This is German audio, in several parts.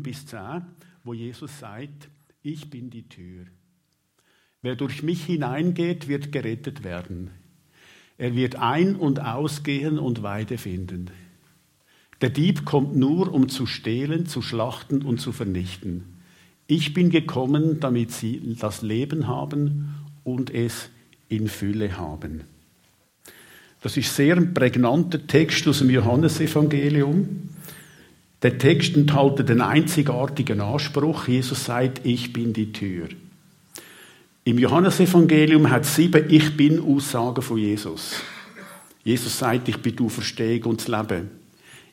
9 bis 10, wo Jesus sagt, ich bin die Tür. Wer durch mich hineingeht, wird gerettet werden. Er wird ein- und ausgehen und Weide finden. Der Dieb kommt nur, um zu stehlen, zu schlachten und zu vernichten. Ich bin gekommen, damit sie das Leben haben und es in Fülle haben. Das ist sehr ein prägnanter Text aus dem Johannesevangelium. Der Text enthält den einzigartigen Anspruch, Jesus sagt, ich bin die Tür. Im Johannesevangelium hat es sieben Ich bin Aussagen von Jesus. Jesus sagt, ich bin du Verstehung und das Leben.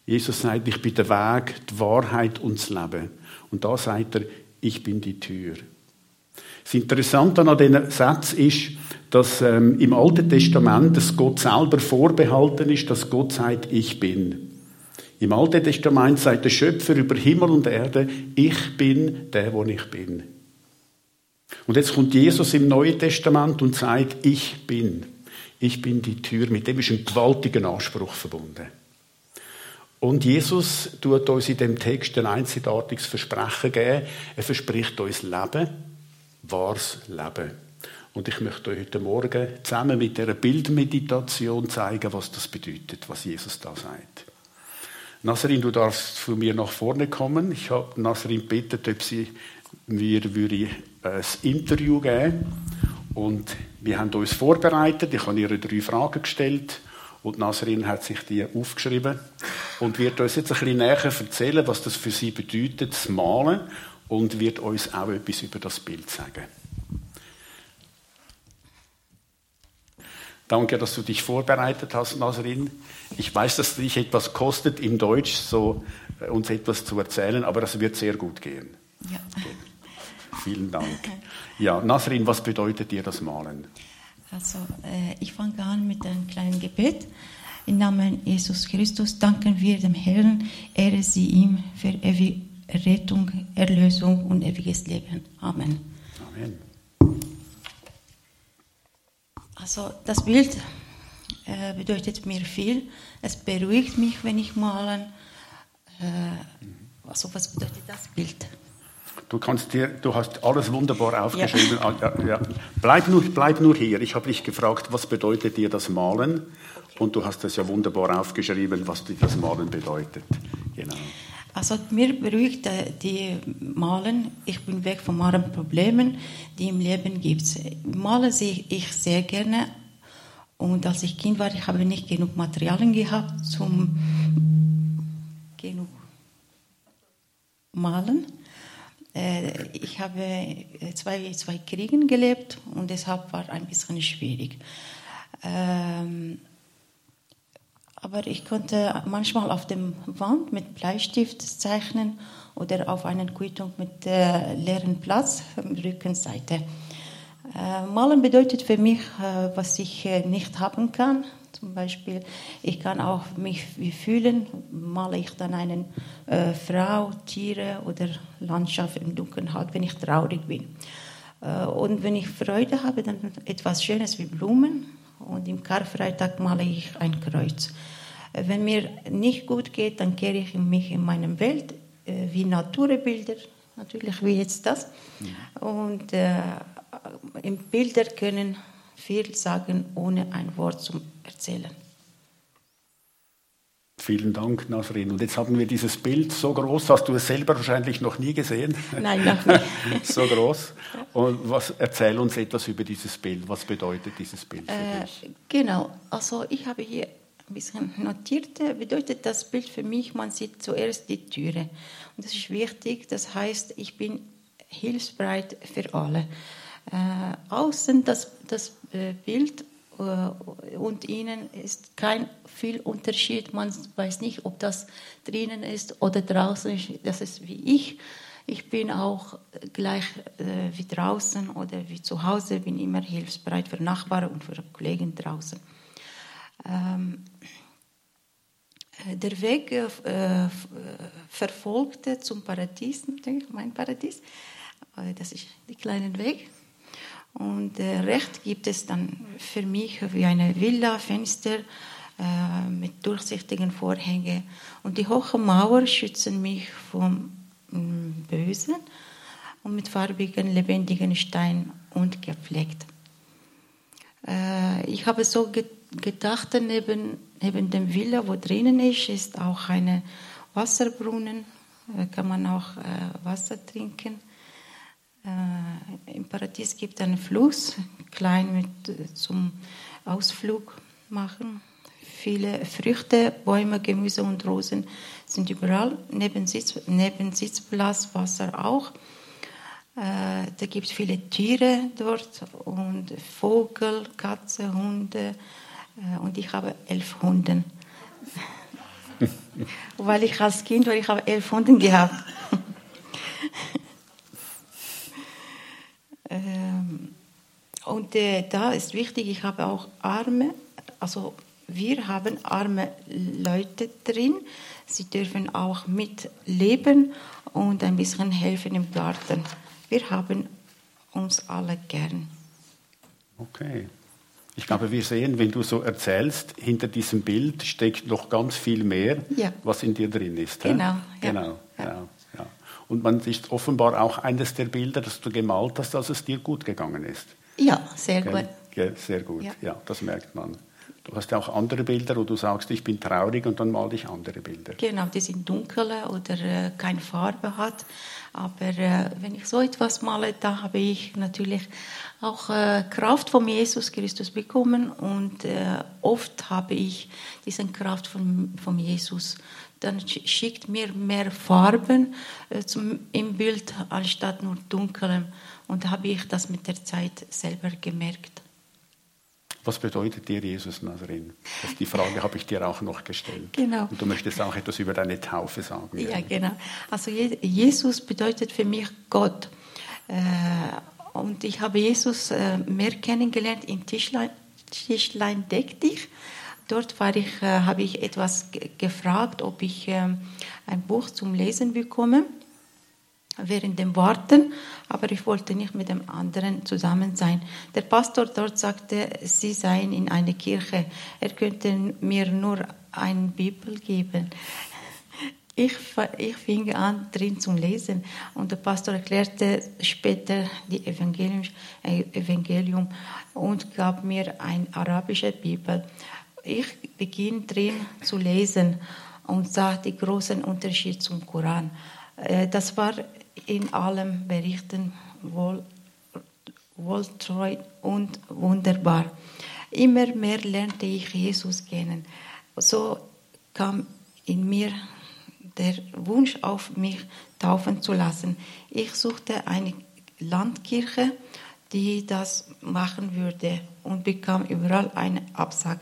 Jesus sagt, ich bin der Weg, die Wahrheit und das Leben. Und da sagt er, ich bin die Tür. Das Interessante an diesen Sätzen ist, dass ähm, im Alten Testament dass Gott selber vorbehalten ist, dass Gott sagt, ich bin. Im Alten Testament sagt der Schöpfer über Himmel und Erde, ich bin der, wo ich bin. Und jetzt kommt Jesus im Neuen Testament und sagt, ich bin. Ich bin die Tür. Mit dem ist ein gewaltiger Anspruch verbunden. Und Jesus tut uns in dem Text ein einzigartiges Versprechen geben. Er verspricht uns Leben, wahres Leben. Und ich möchte euch heute Morgen zusammen mit der Bildmeditation zeigen, was das bedeutet, was Jesus da sagt. Nasrin, du darfst von mir nach vorne kommen. Ich habe Nasrin gebeten, ob sie mir würde ein Interview geben und wir haben uns vorbereitet. Ich habe ihr drei Fragen gestellt und Nasrin hat sich die aufgeschrieben und wird uns jetzt ein bisschen näher erzählen, was das für sie bedeutet, das Malen und wird uns auch etwas über das Bild sagen. Danke, dass du dich vorbereitet hast, Nasrin. Ich weiß, dass es dich etwas kostet, in Deutsch so äh, uns etwas zu erzählen, aber es wird sehr gut gehen. Ja. Okay. Vielen Dank. Ja, Nasrin, was bedeutet dir das Malen? Also, äh, ich fange an mit einem kleinen Gebet. Im Namen Jesus Christus danken wir dem Herrn, ehre sie ihm für Rettung, Erlösung und ewiges Leben. Amen. Amen. Also das Bild äh, bedeutet mir viel. Es beruhigt mich, wenn ich malen. Äh, also was bedeutet das Bild? Du, kannst dir, du hast alles wunderbar aufgeschrieben. Ja. Ah, ja, ja. Bleib, nur, bleib nur hier. Ich habe dich gefragt, was bedeutet dir das Malen? Und du hast es ja wunderbar aufgeschrieben, was dir das Malen bedeutet. Genau. Also mir beruhigt äh, die Malen. Ich bin weg von meinen Problemen, die im Leben gibt. Malen sehe ich sehr gerne. Und als ich Kind war, ich habe nicht genug Materialien gehabt zum genug Malen. Äh, ich habe äh, zwei, zwei Kriegen gelebt und deshalb war ein bisschen schwierig. Aber ich konnte manchmal auf dem Wand mit Bleistift zeichnen oder auf einer Quittung mit äh, leeren Platz, Rückenseite. Äh, Malen bedeutet für mich, äh, was ich äh, nicht haben kann. Zum Beispiel, ich kann auch mich fühlen, male ich dann eine äh, Frau, Tiere oder Landschaft im Dunkeln halt, wenn ich traurig bin. Äh, und wenn ich Freude habe, dann etwas Schönes wie Blumen und im Karfreitag male ich ein Kreuz. Äh, wenn mir nicht gut geht, dann kehre ich mich in meine Welt, äh, wie Naturbilder, natürlich wie jetzt das. Mhm. Und äh, Bilder können viel sagen, ohne ein Wort zu erzählen. Vielen Dank, Nasrin. Und jetzt haben wir dieses Bild so groß, hast du es selber wahrscheinlich noch nie gesehen? Nein, noch nicht. so groß. Und was, erzähl uns etwas über dieses Bild. Was bedeutet dieses Bild für äh, dich? Genau, also ich habe hier ein bisschen notiert, äh, bedeutet das Bild für mich, man sieht zuerst die Türe. Und das ist wichtig, das heißt, ich bin hilfsbereit für alle. Äh, außen das, das äh, Bild äh, und innen ist kein viel Unterschied. Man weiß nicht, ob das drinnen ist oder draußen. Das ist wie ich. Ich bin auch gleich äh, wie draußen oder wie zu Hause, bin immer hilfsbereit für Nachbarn und für Kollegen draußen. Ähm, der Weg äh, verfolgte zum Paradies, mein Paradies. Das ist der kleine Weg. Und äh, rechts gibt es dann für mich wie eine Villa, Fenster äh, mit durchsichtigen Vorhängen. Und die hohen Mauern schützen mich vom, mm, Bösen und mit farbigen, lebendigen Steinen und gepflegt. Äh, ich habe so gedacht, neben, neben dem Villa, wo drinnen ist, ist auch eine Wasserbrunnen. Da kann man auch äh, Wasser trinken. Äh, Im Paradies gibt es einen Fluss, klein mit, zum Ausflug machen. Viele Früchte, Bäume, Gemüse und Rosen sind überall. Neben, Sitz, neben Sitzplatz Wasser auch. Äh, da gibt es viele Tiere dort und Vogel, Katze, Hunde. Äh, und ich habe elf Hunde. weil ich als Kind, weil ich habe elf Hunde gehabt. ähm, und äh, da ist wichtig, ich habe auch Arme, also wir haben arme Leute drin. Sie dürfen auch mitleben und ein bisschen helfen im Garten. Wir haben uns alle gern. Okay. Ich glaube, wir sehen, wenn du so erzählst, hinter diesem Bild steckt noch ganz viel mehr, ja. was in dir drin ist. Genau. Genau. Ja. Ja. ja. Und man ist offenbar auch eines der Bilder, das du gemalt hast, als es dir gut gegangen ist. Ja, sehr gut. Ja, sehr gut. Ja. das merkt man. Du hast ja auch andere Bilder, wo du sagst, ich bin traurig und dann mal ich andere Bilder. Genau, die sind dunkel oder äh, keine Farbe hat. Aber äh, wenn ich so etwas male, da habe ich natürlich auch äh, Kraft von Jesus Christus bekommen und äh, oft habe ich diese Kraft von, von Jesus. Dann schickt mir mehr Farben äh, zum, im Bild anstatt nur dunkelem. Und habe ich das mit der Zeit selber gemerkt. Was bedeutet dir Jesus Nazarin? Die Frage habe ich dir auch noch gestellt. Genau. Und du möchtest auch etwas über deine Taufe sagen. Ja, genau. Also Jesus bedeutet für mich Gott. Äh, und ich habe Jesus äh, mehr kennengelernt im Tischlein, Tischlein deck dich. Dort war ich, äh, habe ich etwas gefragt, ob ich ein Buch zum Lesen bekomme während dem Warten, aber ich wollte nicht mit dem anderen zusammen sein. Der Pastor dort sagte, sie seien in einer Kirche. Er könnte mir nur eine Bibel geben. Ich, ich fing an, drin zu lesen und der Pastor erklärte später die Evangelium, äh, Evangelium und gab mir eine arabische Bibel. Ich beginn drin zu lesen und sah den großen Unterschied zum Koran. Äh, das war in allen Berichten wohl, wohltreu und wunderbar. Immer mehr lernte ich Jesus kennen. So kam in mir der Wunsch auf mich taufen zu lassen. Ich suchte eine Landkirche, die das machen würde und bekam überall eine Absage.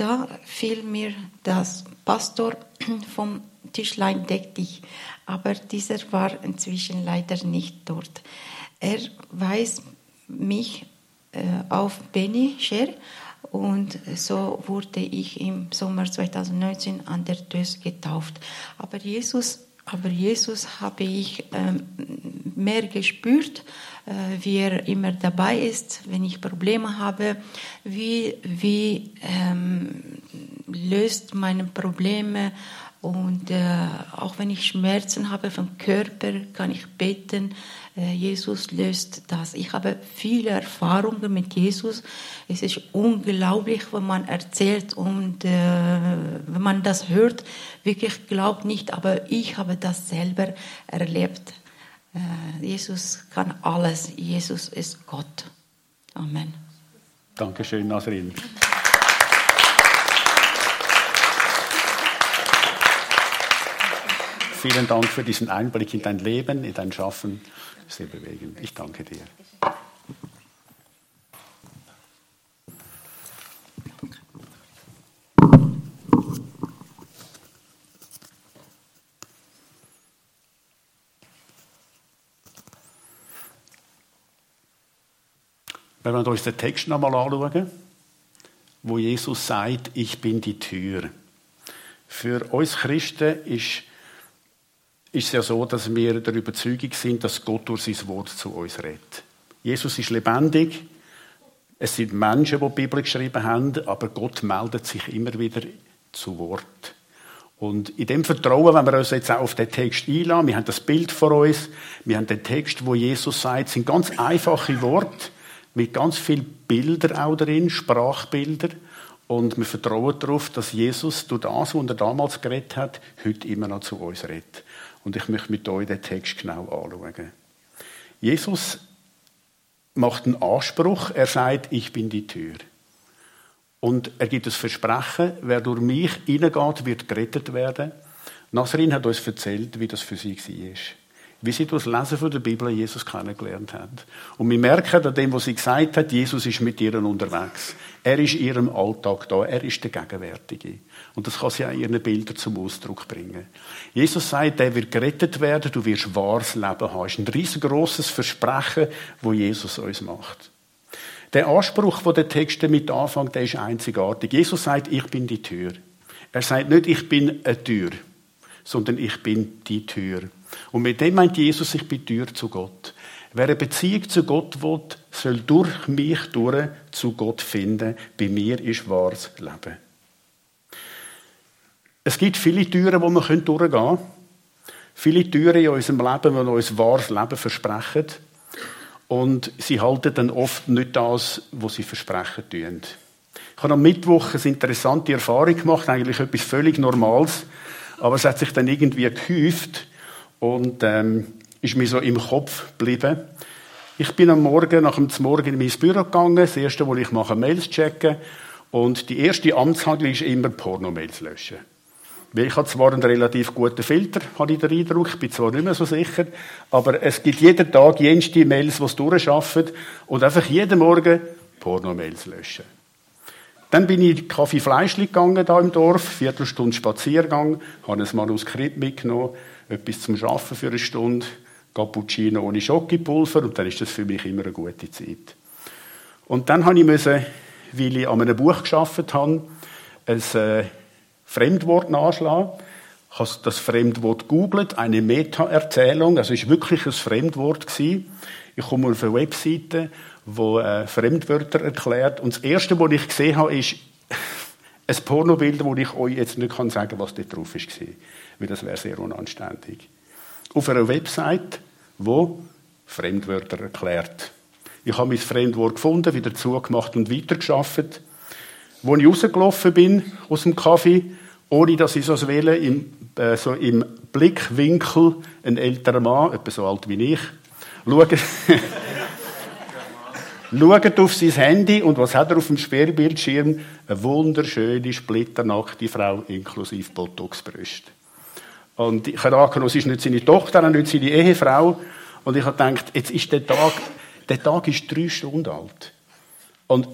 Da fiel mir das Pastor vom Tischlein deck dich aber dieser war inzwischen leider nicht dort. Er weist mich äh, auf Benny Scher und so wurde ich im Sommer 2019 an der Dös getauft. Aber Jesus, aber Jesus habe ich ähm, mehr gespürt, äh, wie er immer dabei ist, wenn ich Probleme habe, wie, wie ähm, löst meine Probleme und äh, auch wenn ich Schmerzen habe vom Körper, kann ich beten, äh, Jesus löst das. Ich habe viele Erfahrungen mit Jesus. Es ist unglaublich, wenn man erzählt und äh, wenn man das hört, wirklich glaubt nicht, aber ich habe das selber erlebt. Äh, Jesus kann alles. Jesus ist Gott. Amen. Dankeschön, Nasrin. Vielen Dank für diesen Einblick in dein Leben, in dein Schaffen. Sehr bewegend. Ich danke dir. Wenn wir uns den Text nochmal anschauen, wo Jesus sagt, ich bin die Tür. Für uns Christen ist ist es ja so, dass wir der Überzeugung sind, dass Gott durch sein Wort zu uns redet. Jesus ist lebendig. Es sind Menschen, die die Bibel geschrieben haben, aber Gott meldet sich immer wieder zu Wort. Und in dem Vertrauen, wenn wir uns jetzt auch auf den Text einladen, wir haben das Bild vor uns, wir haben den Text, wo Jesus sagt, sind ganz einfache Worte, mit ganz vielen Bildern auch drin, Sprachbilder. Und wir vertrauen darauf, dass Jesus durch das, was er damals geredet hat, heute immer noch zu uns redet. Und ich möchte mit euch den Text genau anschauen. Jesus macht einen Anspruch, er sagt, ich bin die Tür. Und er gibt das Versprechen, wer durch mich hineingeht, wird gerettet werden. Nasrin hat uns erzählt, wie das für sie war. Wie sie durch das Lesen von der Bibel Jesus kennengelernt hat. Und wir merken an dem, was sie gesagt hat, Jesus ist mit ihr unterwegs. Er ist ihrem Alltag da. Er ist der Gegenwärtige. Und das kann sie auch in ihren Bildern zum Ausdruck bringen. Jesus sagt, der wird gerettet werden, du wirst wahres Leben haben. Das ist ein riesengroßes Versprechen, wo Jesus uns macht. Der Anspruch, wo der Text damit anfängt, der ist einzigartig. Jesus sagt, ich bin die Tür. Er sagt nicht, ich bin eine Tür, sondern ich bin die Tür. Und mit dem meint Jesus, ich bin Tür zu Gott. Wer eine Beziehung zu Gott will, soll durch mich durch zu Gott finden. Bei mir ist wahres Leben. Es gibt viele Türen, wo wir durchgehen können. Viele Türen in unserem Leben, die uns wahres Leben versprechen. Und sie halten dann oft nicht das, was sie versprechen tun. Ich habe am Mittwoch eine interessante Erfahrung gemacht, eigentlich etwas völlig Normales, aber es hat sich dann irgendwie gehäuft und ähm, ist mir so im Kopf geblieben. Ich bin am Morgen, nach dem Morgen in mein Büro gegangen. Das erste, was ich mache, Mails checken. Und die erste Amtshandlung ist immer Pornomails löschen. Weil ich habe zwar einen relativ guten Filter, habe ich den Eindruck, ich bin zwar nicht mehr so sicher, aber es gibt jeden Tag jenste Mails, die es durchschaffen und einfach jeden Morgen Porno-Mails löschen. Dann bin ich Kaffee Fleischli gegangen da im Dorf, Viertelstunde Spaziergang, habe ein Manuskript mitgenommen, etwas zum Schaffen für eine Stunde, Cappuccino ohne Schokipulver und dann ist das für mich immer eine gute Zeit. Und dann habe ich müssen, weil ich an einem Buch geschafft habe, ein äh, Fremdwort nachschlagen. Ich habe das Fremdwort googelt, eine Meta-Erzählung, also es war wirklich ein Fremdwort. Ich komme auf eine Webseite, wo äh, Fremdwörter erklärt und das erste, was ich gesehen habe, ist ein Pornobild, wo ich euch jetzt nicht sagen kann, was dort drauf war, weil das wäre sehr unanständig. Auf einer Website, wo Fremdwörter erklärt. Ich habe mein Fremdwort gefunden, wieder zugemacht und weitergeschafft. Wo ich rausgelaufen bin aus dem Kaffee, ohne dass ich so wähle, im, äh, so im Blickwinkel ein älterer Mann, etwa so alt wie ich, schaut, schaut auf sein Handy und was hat er auf dem Sperrbildschirm? Eine wunderschöne, splitternackte Frau inklusive Botoxbrüste. Und ich habe angenommen, es ist nicht seine Tochter, nicht seine Ehefrau. Und ich habe gedacht, jetzt ist der Tag, der Tag ist drei Stunden alt. Und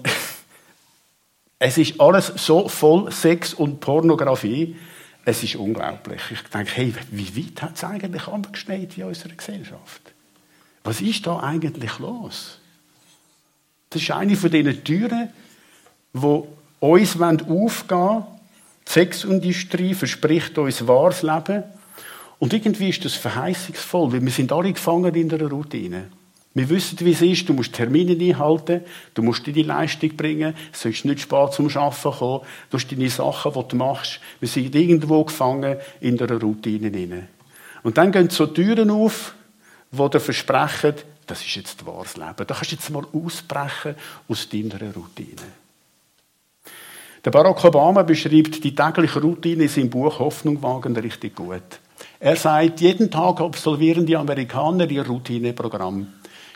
es ist alles so voll Sex und Pornografie. Es ist unglaublich. Ich denke, hey, wie weit hat es eigentlich angeschneit in unserer Gesellschaft? Was ist da eigentlich los? Das ist eine von diesen Türen, die uns aufgehen wollen. Die Sexindustrie verspricht uns wahres Leben. Und irgendwie ist das verheißungsvoll, weil wir sind alle gefangen in einer Routine. Wir wissen, wie es ist. Du musst Termine einhalten, du musst die Leistung bringen, du sollst nicht spät zum Arbeiten kommen, du hast deine Sachen, die du machst. Wir sind irgendwo gefangen in einer Routine hinein. Und dann gehen so Türen auf, die dir versprechen, das ist jetzt wahres Leben. Da kannst du jetzt mal ausbrechen aus deiner Routine. Der Barack Obama beschreibt die tägliche Routine in seinem Buch Hoffnung wagen richtig gut. Er sagt, jeden Tag absolvieren die Amerikaner ihr Routineprogramm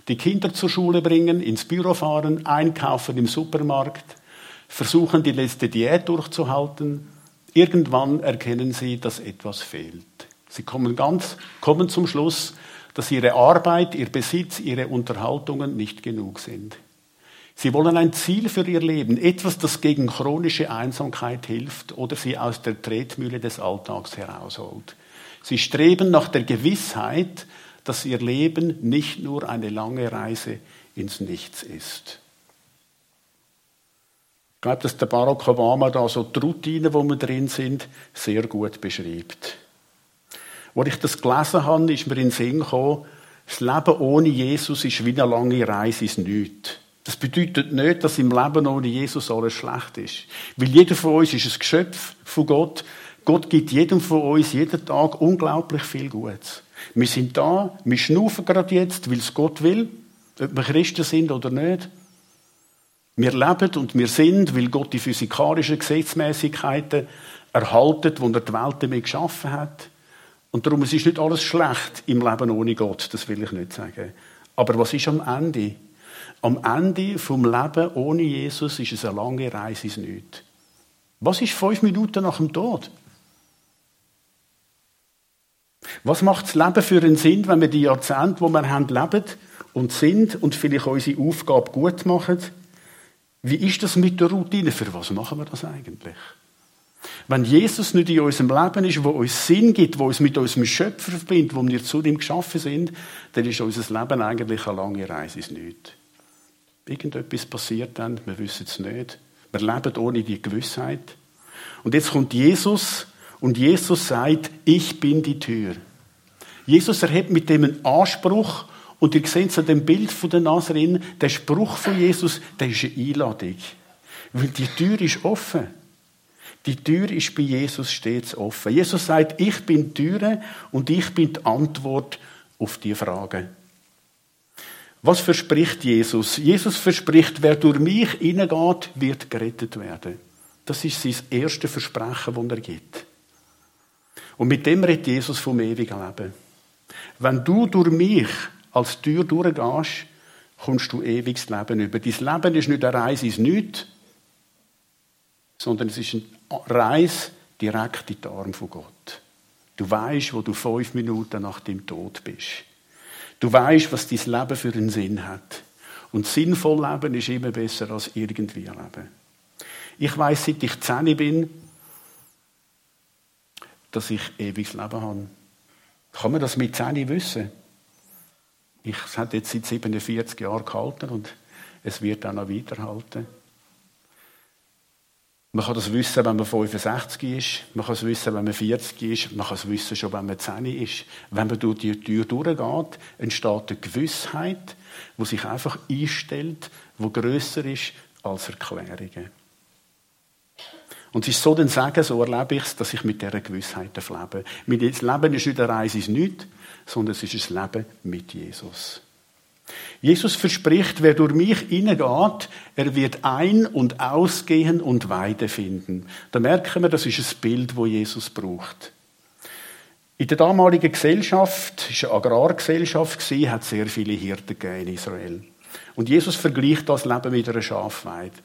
die Kinder zur Schule bringen, ins Büro fahren, einkaufen im Supermarkt, versuchen die letzte Diät durchzuhalten. Irgendwann erkennen sie, dass etwas fehlt. Sie kommen ganz, kommen zum Schluss, dass ihre Arbeit, ihr Besitz, ihre Unterhaltungen nicht genug sind. Sie wollen ein Ziel für ihr Leben, etwas, das gegen chronische Einsamkeit hilft oder sie aus der Tretmühle des Alltags herausholt. Sie streben nach der Gewissheit, dass ihr Leben nicht nur eine lange Reise ins Nichts ist. Ich glaube, dass der Barack Obama da so die Routine, wo wir drin sind, sehr gut beschreibt. Als ich das gelesen habe, ist mir in den Sinn gekommen, das Leben ohne Jesus ist wie eine lange Reise ins Nichts. Das bedeutet nicht, dass im Leben ohne Jesus alles schlecht ist. Weil jeder von uns ist ein Geschöpf von Gott, Gott gibt jedem von uns jeden Tag unglaublich viel Gutes. Wir sind da, wir schnaufen gerade jetzt, weil es Gott will, ob wir Christen sind oder nicht. Wir leben und wir sind, weil Gott die physikalischen Gesetzmäßigkeiten erhaltet, die er die Welt damit geschaffen hat. Und darum es ist nicht alles schlecht im Leben ohne Gott, das will ich nicht sagen. Aber was ist am Ende? Am Ende vom Leben ohne Jesus ist es eine lange Reise ins Nichts. Was ist fünf Minuten nach dem Tod? Was macht das Leben für einen Sinn, wenn wir die Jahrzehnte, wo wir haben, leben und sind und vielleicht unsere Aufgabe gut machen? Wie ist das mit der Routine? Für was machen wir das eigentlich? Wenn Jesus nicht in unserem Leben ist, wo uns Sinn gibt, wo uns mit unserem Schöpfer verbindet, wo wir zu ihm geschaffen sind, dann ist unser Leben eigentlich eine lange Reise ins Nichts. Irgendetwas passiert dann, wir wissen es nicht. Wir leben ohne die Gewissheit. Und jetzt kommt Jesus und Jesus sagt, ich bin die Tür. Jesus erhebt mit dem einen Anspruch und ihr seht es an dem Bild von der Nazarin, der Spruch von Jesus, der ist eine Einladung. Weil die Tür ist offen. Die Tür ist bei Jesus stets offen. Jesus sagt, ich bin die Tür und ich bin die Antwort auf die Frage. Was verspricht Jesus? Jesus verspricht, wer durch mich hineingeht, wird gerettet werden. Das ist sein erstes Versprechen, das er gibt. Und mit dem redet Jesus vom ewigen Leben. Wenn du durch mich als Tür durchgehst, kommst du ewiges Leben über. Dein Leben ist nicht eine Reise ins Nichts, sondern es ist eine Reise direkt in die Arme von Gott. Du weißt, wo du fünf Minuten nach dem Tod bist. Du weißt, was dein Leben für einen Sinn hat. Und sinnvoll leben ist immer besser als irgendwie leben. Ich weiß, seit ich zehn bin, dass ich ewiges Leben habe. Kann man das mit zehn wissen? Ich, es hat jetzt seit 47 Jahren gehalten und es wird auch noch weiterhalten. Man kann das wissen, wenn man 65 ist, man kann es wissen, wenn man 40 ist, man kann es wissen, schon wenn man 10 ist. Wenn man durch die Tür durchgeht, entsteht eine Gewissheit, die sich einfach einstellt, die grösser ist als Erklärungen. Und es ist so, dann sagen, so erlebe ich es, dass ich mit dieser Gewissheit lebe. Mein Leben ist nicht eine Reise ins Nichts, sondern es ist ein Leben mit Jesus. Jesus verspricht, wer durch mich hineingeht, er wird ein- und ausgehen und Weide finden. Da merken wir, das ist ein Bild, wo Jesus braucht. In der damaligen Gesellschaft, es war eine Agrargesellschaft, hat sehr viele Hirten in Israel. Und Jesus vergleicht das Leben mit einer Schafweide.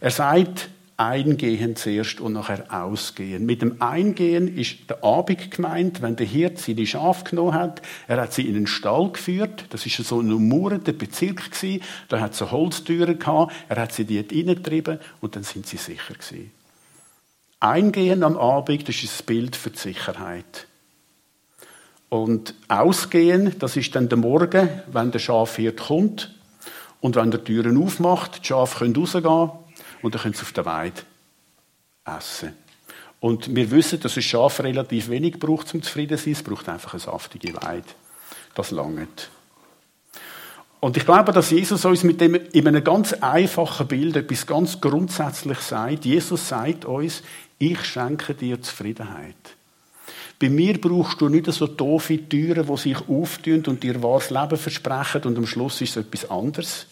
Er sagt, Eingehen zuerst und nachher Ausgehen. Mit dem Eingehen ist der Abend gemeint, wenn der Hirt seine Schafe genommen hat. Er hat sie in den Stall geführt. Das ist so ein umurender Bezirk gewesen. Da hat es Holztüren gehabt. Er hat sie dort reingetrieben und dann sind sie sicher gewesen. Eingehen am Abend, das ist das Bild für die Sicherheit. Und Ausgehen, das ist dann der Morgen, wenn der Schafhirt kommt und wenn der Türen aufmacht, die Schafe können rausgehen und dann können sie auf der Weide essen. Und wir wissen, dass ein Schaf relativ wenig braucht, um zufrieden zu sein. Es braucht einfach eine saftige Weide. Das langt. Und ich glaube, dass Jesus uns mit dem, in einem ganz einfachen Bild etwas ganz grundsätzlich sagt. Jesus sagt uns, ich schenke dir Zufriedenheit. Bei mir brauchst du nicht so doofe Türen, die sich auftun und dir wahres Leben versprechen und am Schluss ist es etwas anderes.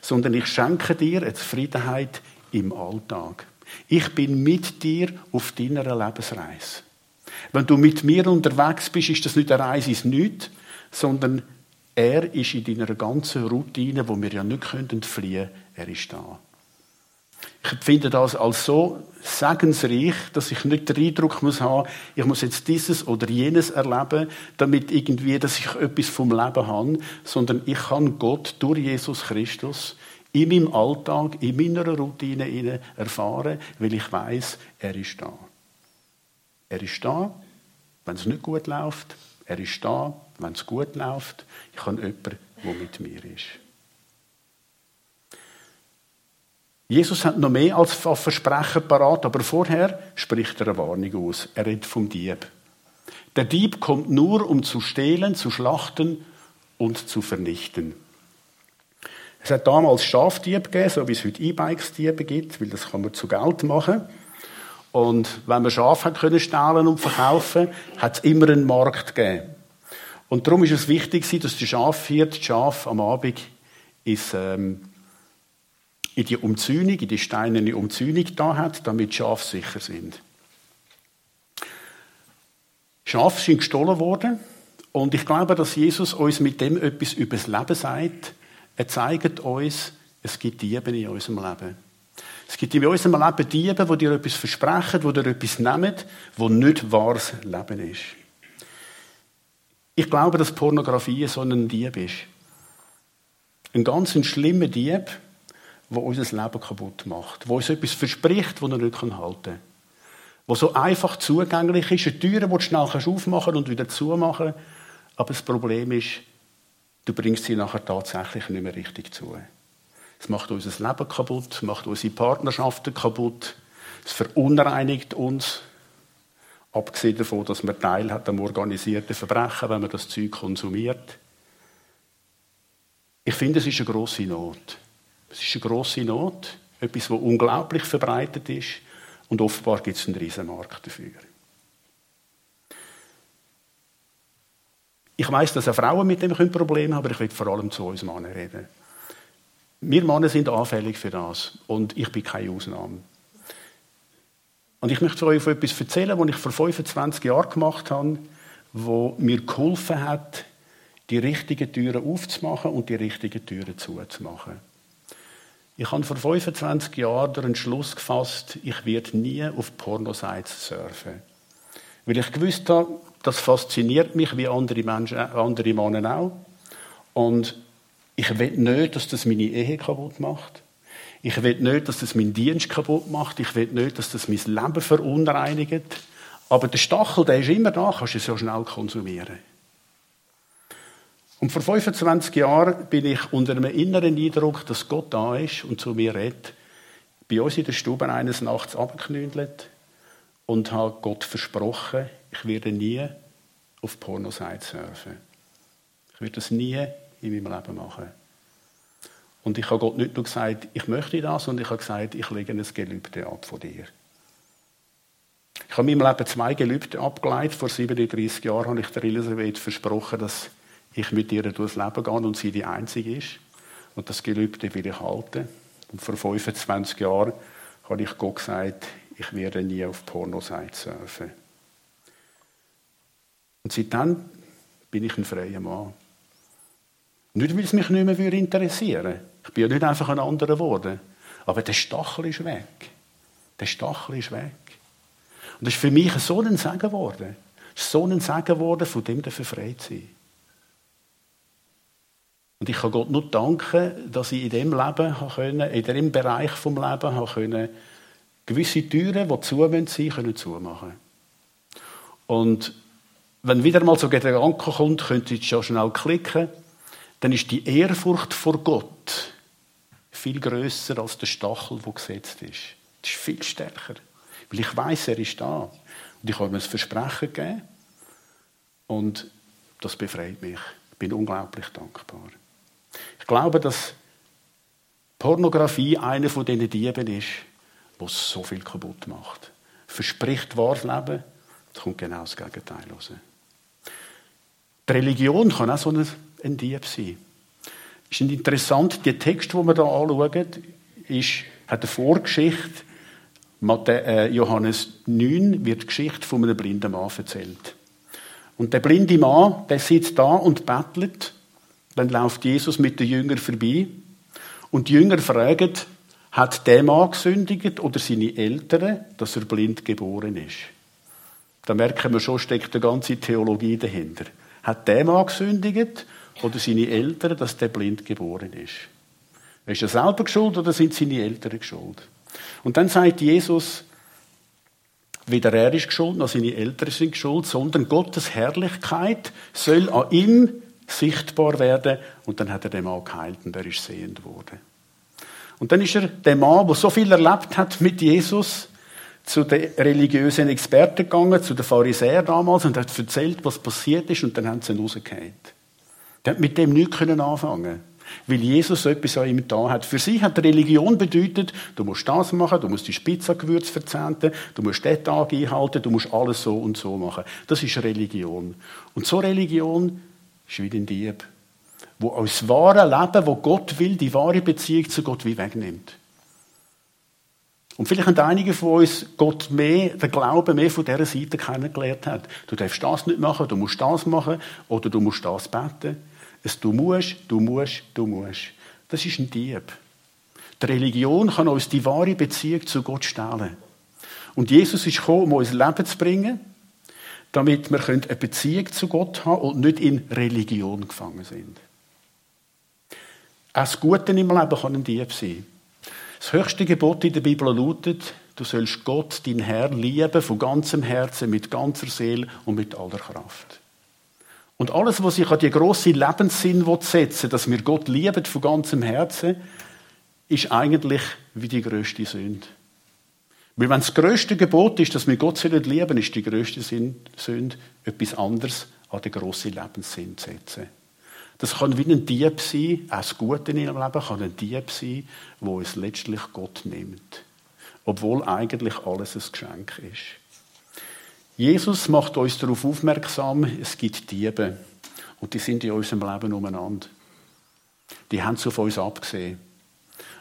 Sondern ich schenke dir eine Zufriedenheit im Alltag. Ich bin mit dir auf deiner Lebensreise. Wenn du mit mir unterwegs bist, ist das nicht eine Reise ins Nichts, sondern er ist in deiner ganzen Routine, wo wir ja nicht können, er ist da. Ich finde das als so segensreich, dass ich nicht den Eindruck muss haben, ich muss jetzt dieses oder jenes erleben, damit irgendwie, dass ich etwas vom Leben habe, sondern ich kann Gott durch Jesus Christus in meinem Alltag, in meiner Routine erfahren, weil ich weiß, er ist da. Er ist da, wenn es nicht gut läuft. Er ist da, wenn es gut läuft. Ich habe jemanden, der mit mir ist. Jesus hat noch mehr als Versprechen parat, aber vorher spricht er eine Warnung aus. Er redet vom Dieb. Der Dieb kommt nur, um zu stehlen, zu schlachten und zu vernichten. Es hat damals Schafdiebe gegeben, so wie es heute E-Bikes-Diebe gibt, weil das kann man zu Geld machen. Und wenn man Schafe können stehlen und verkaufen, hat es immer einen Markt gegeben. Und darum ist es wichtig, dass die Schafhirt die Schafe am Abend ins, ähm, in die Umzäunung, in die steinerne Umzäunung da hat, damit die Schafe sicher sind. Schafe sind gestohlen worden. Und ich glaube, dass Jesus uns mit dem etwas über das Leben sagt. Er zeigt uns, es gibt Diebe in unserem Leben. Es gibt in unserem Leben Diebe, die dir etwas versprechen, die dir etwas nehmen, wo nicht wahres Leben ist. Ich glaube, dass Pornografie so ein Dieb ist. Ein ganz schlimmer Dieb, der unser Leben kaputt macht. Der uns etwas verspricht, das er nicht halten kann. Der so einfach zugänglich ist. Eine Tür, die du schnell aufmachen und wieder zumachen Aber das Problem ist, du bringst sie nachher tatsächlich nicht mehr richtig zu. Es macht unser Leben kaputt, es macht unsere Partnerschaften kaputt, es verunreinigt uns. Abgesehen davon, dass man Teil hat am organisierten Verbrechen, wenn man das Zeug konsumiert. Ich finde, es ist eine große Not. Es ist eine große Not, etwas, das unglaublich verbreitet ist und offenbar gibt es einen riesen Markt dafür. Ich weiß, dass auch Frauen mit dem Probleme haben, aber ich will vor allem zu uns Männern reden. Wir Männer sind anfällig für das und ich bin keine Ausnahme. Und ich möchte euch etwas erzählen, was ich vor 25 Jahren gemacht habe, wo mir geholfen hat, die richtigen Türen aufzumachen und die richtigen Türen zuzumachen. Ich habe vor 25 Jahren den Entschluss gefasst, ich werde nie auf Pornosites surfen. Weil ich gewusst habe, das fasziniert mich wie andere Menschen, andere Männer auch. Und ich will nicht, dass das meine Ehe kaputt macht. Ich will nicht, dass das meinen Dienst kaputt macht. Ich will nicht, dass das mein Leben verunreinigt. Aber der Stachel, der ist immer da, kannst du so schnell konsumieren. Und vor 25 Jahren bin ich unter einem inneren Eindruck, dass Gott da ist und zu mir redet, bei uns in der Stube eines Nachts abgeknündelt und habe Gott versprochen, ich werde nie auf Pornoseite surfen. Ich werde das nie in meinem Leben machen. Und ich habe Gott nicht nur gesagt, ich möchte das, sondern ich habe gesagt, ich lege ein Gelübde ab von dir. Ich habe in meinem Leben zwei Gelübde abgeleitet. Vor 37 Jahren habe ich der Elisabeth versprochen, dass ich mit ihr durchs Leben gehe und sie die Einzige ist. Und das Gelübde will ich halten. Und vor 25 Jahren habe ich Gott gesagt, ich werde nie auf Pornoseite surfen. Und seitdem bin ich ein freier Mann. Nicht, weil es mich nicht mehr interessieren würde. Ich bin ja nicht einfach ein anderer geworden. Aber der Stachel ist weg. Der Stachel ist weg. Und das ist für mich so ein Segen geworden. So ein Segen geworden, von dem dafür frei zu sein. Und ich kann Gott nur danken, dass ich in dem Leben können, in dem Bereich vom Leben können, gewisse Türen, die zu sein können zumachen. Und wenn wieder mal so Gedanke kommt, könnt ihr schon schnell klicken dann ist die Ehrfurcht vor Gott viel größer als der Stachel, der gesetzt ist. Das ist viel stärker. Weil ich weiß, er ist da. Und ich habe ihm ein Versprechen gegeben. Und das befreit mich. Ich bin unglaublich dankbar. Ich glaube, dass Pornografie einer von diesen Dieben ist, der so viel kaputt macht. Verspricht wahres Leben, kommt genau das Gegenteil raus. Die Religion kann auch so ein Dieb sein. Es ist interessant, der Text, den wir hier anschauen, ist, hat eine Vorgeschichte. Äh, Johannes 9 wird die Geschichte von einem blinden Mann erzählt. Und der blinde Mann, der sitzt da und bettelt. Dann läuft Jesus mit den Jüngern vorbei. Und die Jünger fragen, hat der Mann gesündigt oder seine Eltern, dass er blind geboren ist? Da merken wir schon, steckt eine ganze Theologie dahinter. Hat der Mann gesündigt oder seine Eltern, dass der blind geboren ist. Ist er selber schuld oder sind seine Eltern schuld? Und dann sagt Jesus, weder er ist schuld, noch seine Eltern sind schuld, sondern Gottes Herrlichkeit soll an ihm sichtbar werden. Und dann hat er den Mann geheilt und er ist sehend geworden. Und dann ist er der Mann, der so viel erlebt hat mit Jesus, zu den religiösen Experten gegangen, zu den Pharisäern damals und hat erzählt, was passiert ist und dann haben sie ihn rausgehauen. Der hat mit dem nichts anfangen weil Jesus etwas an ihm da hat. Für sie hat Religion bedeutet, du musst das machen, du musst die Spitzagewürze verzehnten, du musst den Tag einhalten, du musst alles so und so machen. Das ist Religion. Und so Religion ist wie ein Dieb, wo aus wahren Leben, wo Gott will, die wahre Beziehung zu Gott wie wegnimmt. Und vielleicht haben einige von uns Gott mehr, den Glauben mehr von dieser Seite kennengelernt hat. Du darfst das nicht machen, du musst das machen oder du musst das beten. Es du musst, du musst, du musst. Das ist ein Dieb. Die Religion kann uns die wahre Beziehung zu Gott stellen. Und Jesus ist gekommen, um uns Leben zu bringen, damit wir eine Beziehung zu Gott haben und nicht in Religion gefangen sind. Auch das Gute im Leben kann ein Dieb sein. Das höchste Gebot in der Bibel lautet, du sollst Gott, dein Herr, lieben von ganzem Herzen, mit ganzer Seele und mit aller Kraft. Und alles, was sich an die grosse Lebenssinn setzen dass wir Gott lieben von ganzem Herzen, ist eigentlich wie die größte Sünde. Weil wenn das größte Gebot ist, dass wir Gott lieben sollen, ist die größte Sünde etwas anderes an den grossen Lebenssinn zu setzen. Das kann wie ein Dieb sein, auch das Gute in ihrem Leben kann ein Dieb sein, wo es letztlich Gott nimmt. Obwohl eigentlich alles ein Geschenk ist. Jesus macht uns darauf aufmerksam, es gibt Diebe. Und die sind in unserem Leben umeinander. Die haben es auf uns abgesehen.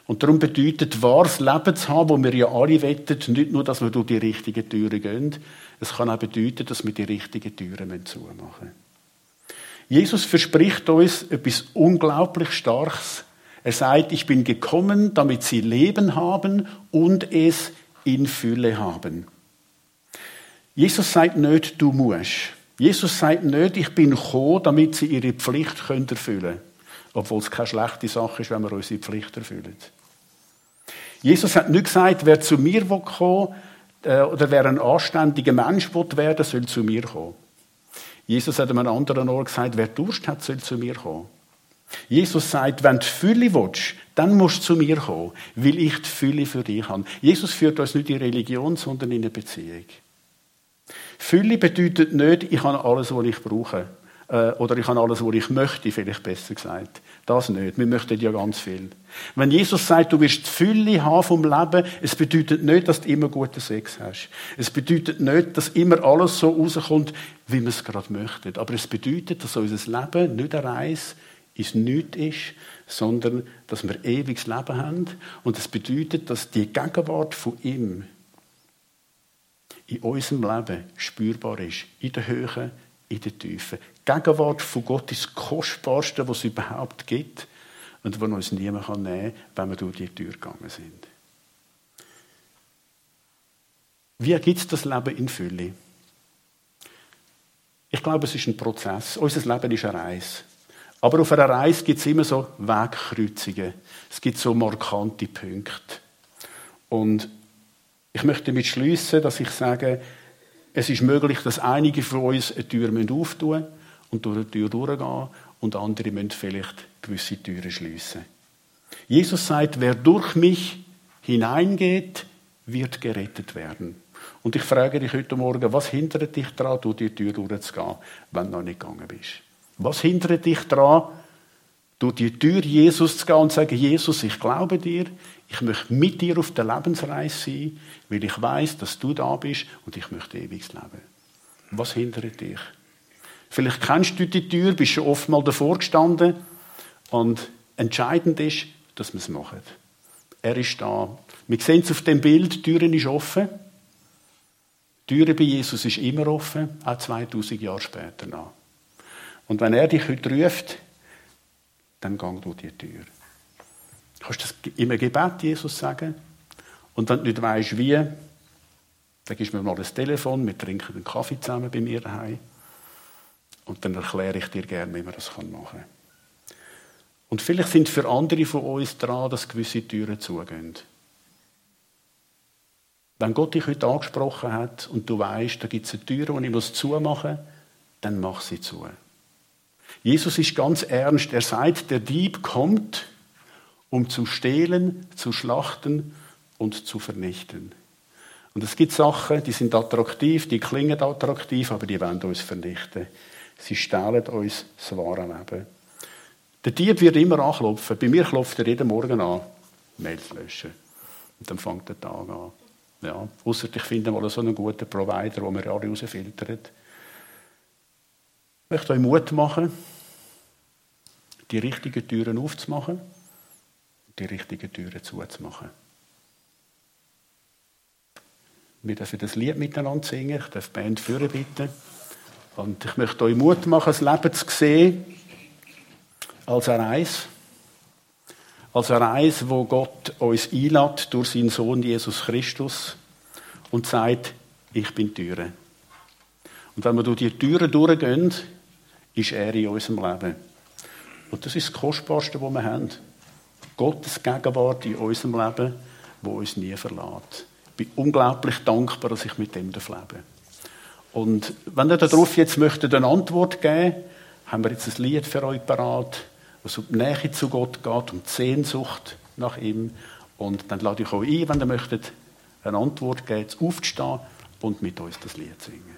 Und darum bedeutet wahres Leben zu haben, wo wir ja alle wettet, nicht nur, dass wir durch die richtigen Türen gehen, es kann auch bedeuten, dass wir die richtigen Türen zumachen müssen. Jesus verspricht uns etwas unglaublich Starkes. Er sagt, ich bin gekommen, damit sie Leben haben und es in Fülle haben. Jesus sagt nicht, du musst. Jesus sagt nicht, ich bin gekommen, damit sie ihre Pflicht erfüllen können. Obwohl es keine schlechte Sache ist, wenn wir unsere Pflicht erfüllen. Jesus hat nicht gesagt, wer zu mir kommen äh, oder wer ein anständiger Mensch werden soll zu mir kommen. Jesus hat an einem anderen Ort gesagt, wer Durst hat, soll zu mir kommen. Jesus sagt, wenn du Fülle willst, dann musst du zu mir kommen, weil ich die Fülle für dich habe. Jesus führt uns nicht in Religion, sondern in eine Beziehung. Fülle bedeutet nicht, ich habe alles, was ich brauche. Äh, oder ich habe alles, was ich möchte, vielleicht besser gesagt. Das nicht. Wir möchten ja ganz viel. Wenn Jesus sagt, du wirst die Fülle haben vom Leben, es bedeutet nicht, dass du immer guten Sex hast. Es bedeutet nicht, dass immer alles so rauskommt, wie wir es gerade möchten. Aber es bedeutet, dass unser Leben nicht eine Reise ins Nichts ist, sondern dass wir ewiges Leben haben. Und es bedeutet, dass die Gegenwart von ihm in unserem Leben spürbar ist. In der Höhe, in der Tiefe. Die Gegenwart von Gott ist das Kostbarste, was es überhaupt gibt und was uns niemand nehmen kann, wenn wir durch die Tür gegangen sind. Wie gibt es das Leben in Fülle? Ich glaube, es ist ein Prozess. Unser Leben ist eine Reise. Aber auf einer Reise gibt es immer so Wegkreuzungen. Es gibt so markante Punkte. Und ich möchte damit schließen, dass ich sage, es ist möglich, dass einige von uns eine Tür auftun und durch eine Tür durchgehen und andere müssen vielleicht gewisse Türen schließen. Jesus sagt, wer durch mich hineingeht, wird gerettet werden. Und ich frage dich heute Morgen, was hindert dich daran, durch die Tür durchzugehen, wenn du noch nicht gegangen bist? Was hindert dich daran, durch die Tür Jesus zu gehen und zu sagen, Jesus, ich glaube dir, ich möchte mit dir auf der Lebensreise sein, weil ich weiß, dass du da bist und ich möchte ewig leben. Was hindert dich? Vielleicht kennst du die Tür, bist schon oft mal davor gestanden und entscheidend ist, dass wir es machen. Er ist da. Wir sehen es auf dem Bild, die Tür ist offen. Die Tür bei Jesus ist immer offen, auch 2000 Jahre später noch. Und wenn er dich heute ruft, dann gang durch die Tür. Du kannst das im Gebet Jesus sagen. Und wenn du nicht weißt, wie, dann gibst du mir mal das Telefon, wir trinken einen Kaffee zusammen bei mir daheim. Und dann erkläre ich dir gerne, wie man das machen kann. Und vielleicht sind für andere von uns dran, dass gewisse Türen zugehen. Wenn Gott dich heute angesprochen hat und du weißt, da gibt es eine Tür, die ich zumachen muss, dann mach sie zu. Jesus ist ganz ernst. Er sagt, der Dieb kommt, um zu stehlen, zu schlachten und zu vernichten. Und es gibt Sachen, die sind attraktiv, die klingen attraktiv, aber die wollen uns vernichten. Sie stehlen uns das wahre Leben. Der Dieb wird immer anklopfen. Bei mir klopft er jeden Morgen an. Mails löschen. Und dann fängt der Tag an. Ja, ausser ich finde mal so einen guten Provider, wo mir alle rausfiltert. Ich möchte euch Mut machen, die richtigen Türen aufzumachen, die richtigen Türen zuzumachen. Wir dürfen das Lied miteinander singen. Ich darf die Band führen bitten. Und ich möchte euch Mut machen, das Leben zu sehen als eine Reise. Als eine Reise, wo Gott uns einlädt durch seinen Sohn Jesus Christus und sagt, ich bin die Türe. Und wenn wir durch die Türen durchgehen, ist er in unserem Leben. Und das ist das Kostbarste, was wir haben. Gottes Gegenwart in unserem Leben, wo uns nie verlässt. Ich bin unglaublich dankbar, dass ich mit dem leben. Und wenn ihr darauf jetzt möchtet eine Antwort geben, haben wir jetzt ein Lied für euch parat, was um die Nähe zu Gott geht, um die Sehnsucht nach ihm. Und dann lade ich euch ein, wenn ihr möchtet, eine Antwort geben, aufzustehen und mit uns das Lied singen.